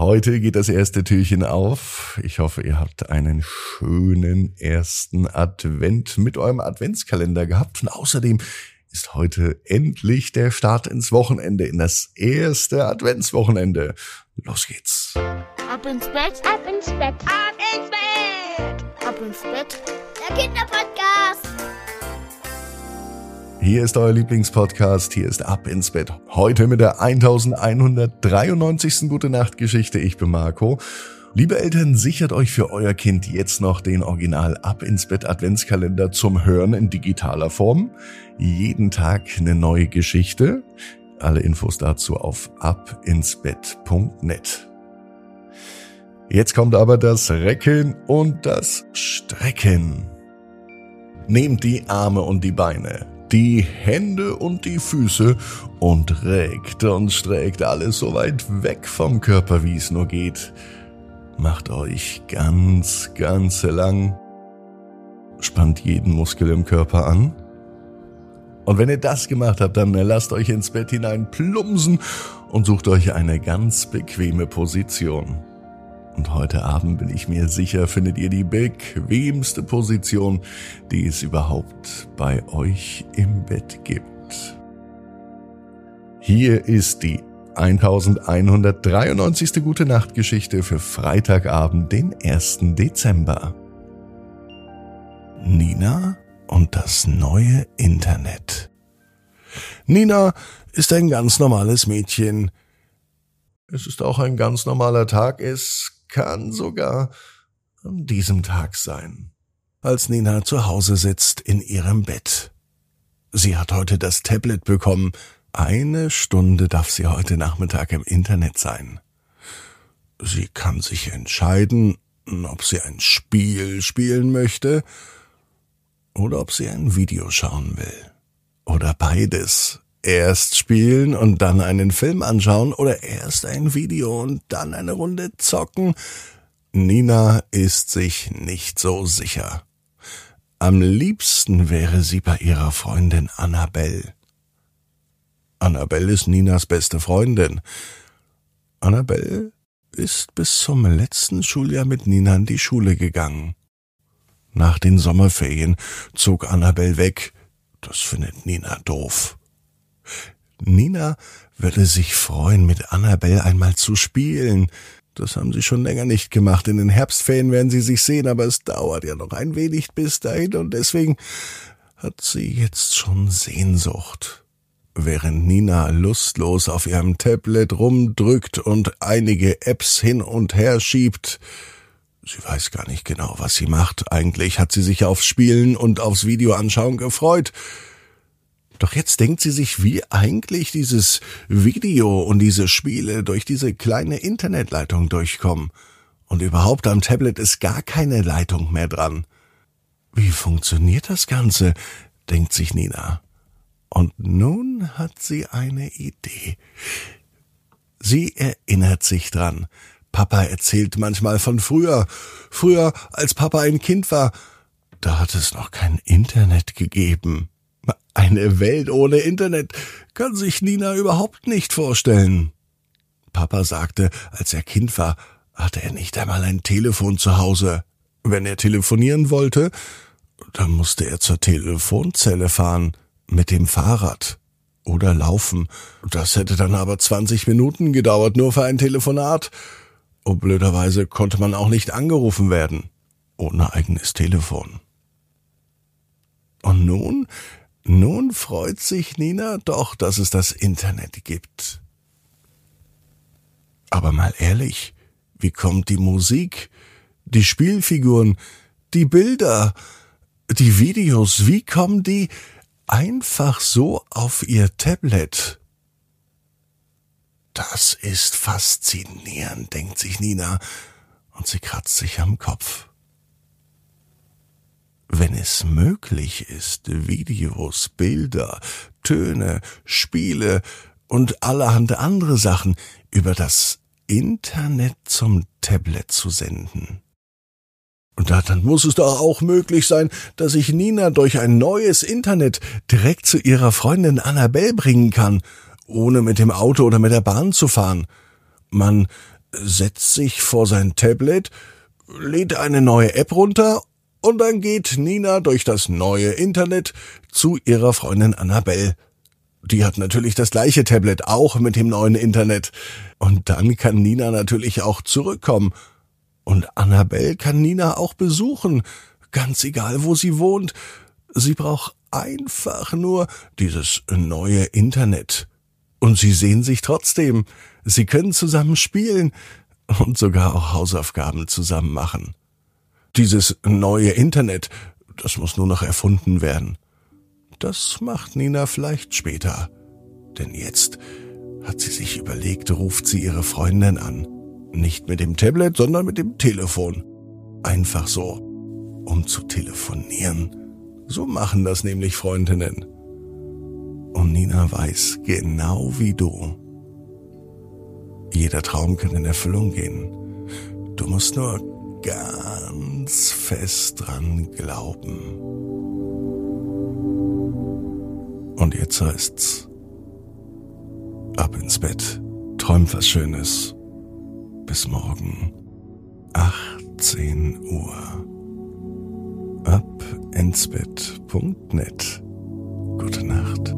Heute geht das erste Türchen auf. Ich hoffe, ihr habt einen schönen ersten Advent mit eurem Adventskalender gehabt. Und außerdem ist heute endlich der Start ins Wochenende, in das erste Adventswochenende. Los geht's. Ab ins Bett, ab ins Bett, ab ins Bett, ab ins Bett. Der Kinderpodcast. Hier ist euer Lieblingspodcast, hier ist Ab ins Bett. Heute mit der 1193. Gute Nacht Geschichte. Ich bin Marco. Liebe Eltern, sichert euch für euer Kind jetzt noch den Original Ab ins Bett Adventskalender zum Hören in digitaler Form. Jeden Tag eine neue Geschichte. Alle Infos dazu auf abinsbett.net. Jetzt kommt aber das Recken und das Strecken. Nehmt die Arme und die Beine die Hände und die Füße und regt und streckt alles so weit weg vom Körper, wie es nur geht. Macht euch ganz, ganz lang. Spannt jeden Muskel im Körper an. Und wenn ihr das gemacht habt, dann lasst euch ins Bett hinein plumpsen und sucht euch eine ganz bequeme Position. Und heute Abend bin ich mir sicher, findet ihr die bequemste Position, die es überhaupt bei euch im Bett gibt. Hier ist die 1193. Gute Nacht Geschichte für Freitagabend, den 1. Dezember. Nina und das neue Internet. Nina ist ein ganz normales Mädchen. Es ist auch ein ganz normaler Tag. Es kann sogar an diesem Tag sein, als Nina zu Hause sitzt in ihrem Bett. Sie hat heute das Tablet bekommen. Eine Stunde darf sie heute Nachmittag im Internet sein. Sie kann sich entscheiden, ob sie ein Spiel spielen möchte oder ob sie ein Video schauen will. Oder beides. Erst spielen und dann einen Film anschauen oder erst ein Video und dann eine Runde zocken. Nina ist sich nicht so sicher. Am liebsten wäre sie bei ihrer Freundin Annabelle. Annabelle ist Ninas beste Freundin. Annabelle ist bis zum letzten Schuljahr mit Nina in die Schule gegangen. Nach den Sommerferien zog Annabelle weg. Das findet Nina doof. Nina würde sich freuen, mit Annabelle einmal zu spielen. Das haben sie schon länger nicht gemacht. In den Herbstferien werden sie sich sehen, aber es dauert ja noch ein wenig bis dahin und deswegen hat sie jetzt schon Sehnsucht. Während Nina lustlos auf ihrem Tablet rumdrückt und einige Apps hin und her schiebt, Sie weiß gar nicht genau, was sie macht. Eigentlich hat sie sich aufs Spielen und aufs Videoanschauen gefreut. Doch jetzt denkt sie sich, wie eigentlich dieses Video und diese Spiele durch diese kleine Internetleitung durchkommen. Und überhaupt am Tablet ist gar keine Leitung mehr dran. Wie funktioniert das Ganze? denkt sich Nina. Und nun hat sie eine Idee. Sie erinnert sich dran. Papa erzählt manchmal von früher. Früher, als Papa ein Kind war, da hat es noch kein Internet gegeben. Eine Welt ohne Internet kann sich Nina überhaupt nicht vorstellen. Papa sagte, als er Kind war, hatte er nicht einmal ein Telefon zu Hause. Wenn er telefonieren wollte, dann musste er zur Telefonzelle fahren, mit dem Fahrrad oder laufen. Das hätte dann aber 20 Minuten gedauert, nur für ein Telefonat. Und blöderweise konnte man auch nicht angerufen werden, ohne eigenes Telefon. Und nun nun freut sich Nina doch, dass es das Internet gibt. Aber mal ehrlich, wie kommt die Musik, die Spielfiguren, die Bilder, die Videos, wie kommen die einfach so auf ihr Tablet? Das ist faszinierend, denkt sich Nina, und sie kratzt sich am Kopf wenn es möglich ist, Videos, Bilder, Töne, Spiele und allerhand andere Sachen über das Internet zum Tablet zu senden. Und dann muss es doch auch möglich sein, dass ich Nina durch ein neues Internet direkt zu ihrer Freundin Annabelle bringen kann, ohne mit dem Auto oder mit der Bahn zu fahren. Man setzt sich vor sein Tablet, lädt eine neue App runter und dann geht Nina durch das neue Internet zu ihrer Freundin Annabelle. Die hat natürlich das gleiche Tablet, auch mit dem neuen Internet. Und dann kann Nina natürlich auch zurückkommen. Und Annabelle kann Nina auch besuchen, ganz egal wo sie wohnt. Sie braucht einfach nur dieses neue Internet. Und sie sehen sich trotzdem. Sie können zusammen spielen und sogar auch Hausaufgaben zusammen machen. Dieses neue Internet, das muss nur noch erfunden werden. Das macht Nina vielleicht später. Denn jetzt hat sie sich überlegt, ruft sie ihre Freundin an. Nicht mit dem Tablet, sondern mit dem Telefon. Einfach so, um zu telefonieren. So machen das nämlich Freundinnen. Und Nina weiß, genau wie du, jeder Traum kann in Erfüllung gehen. Du musst nur ganz fest dran glauben. Und jetzt heißt's, ab ins Bett, träum was Schönes. Bis morgen, 18 Uhr. Ab ins Bett.net. Gute Nacht.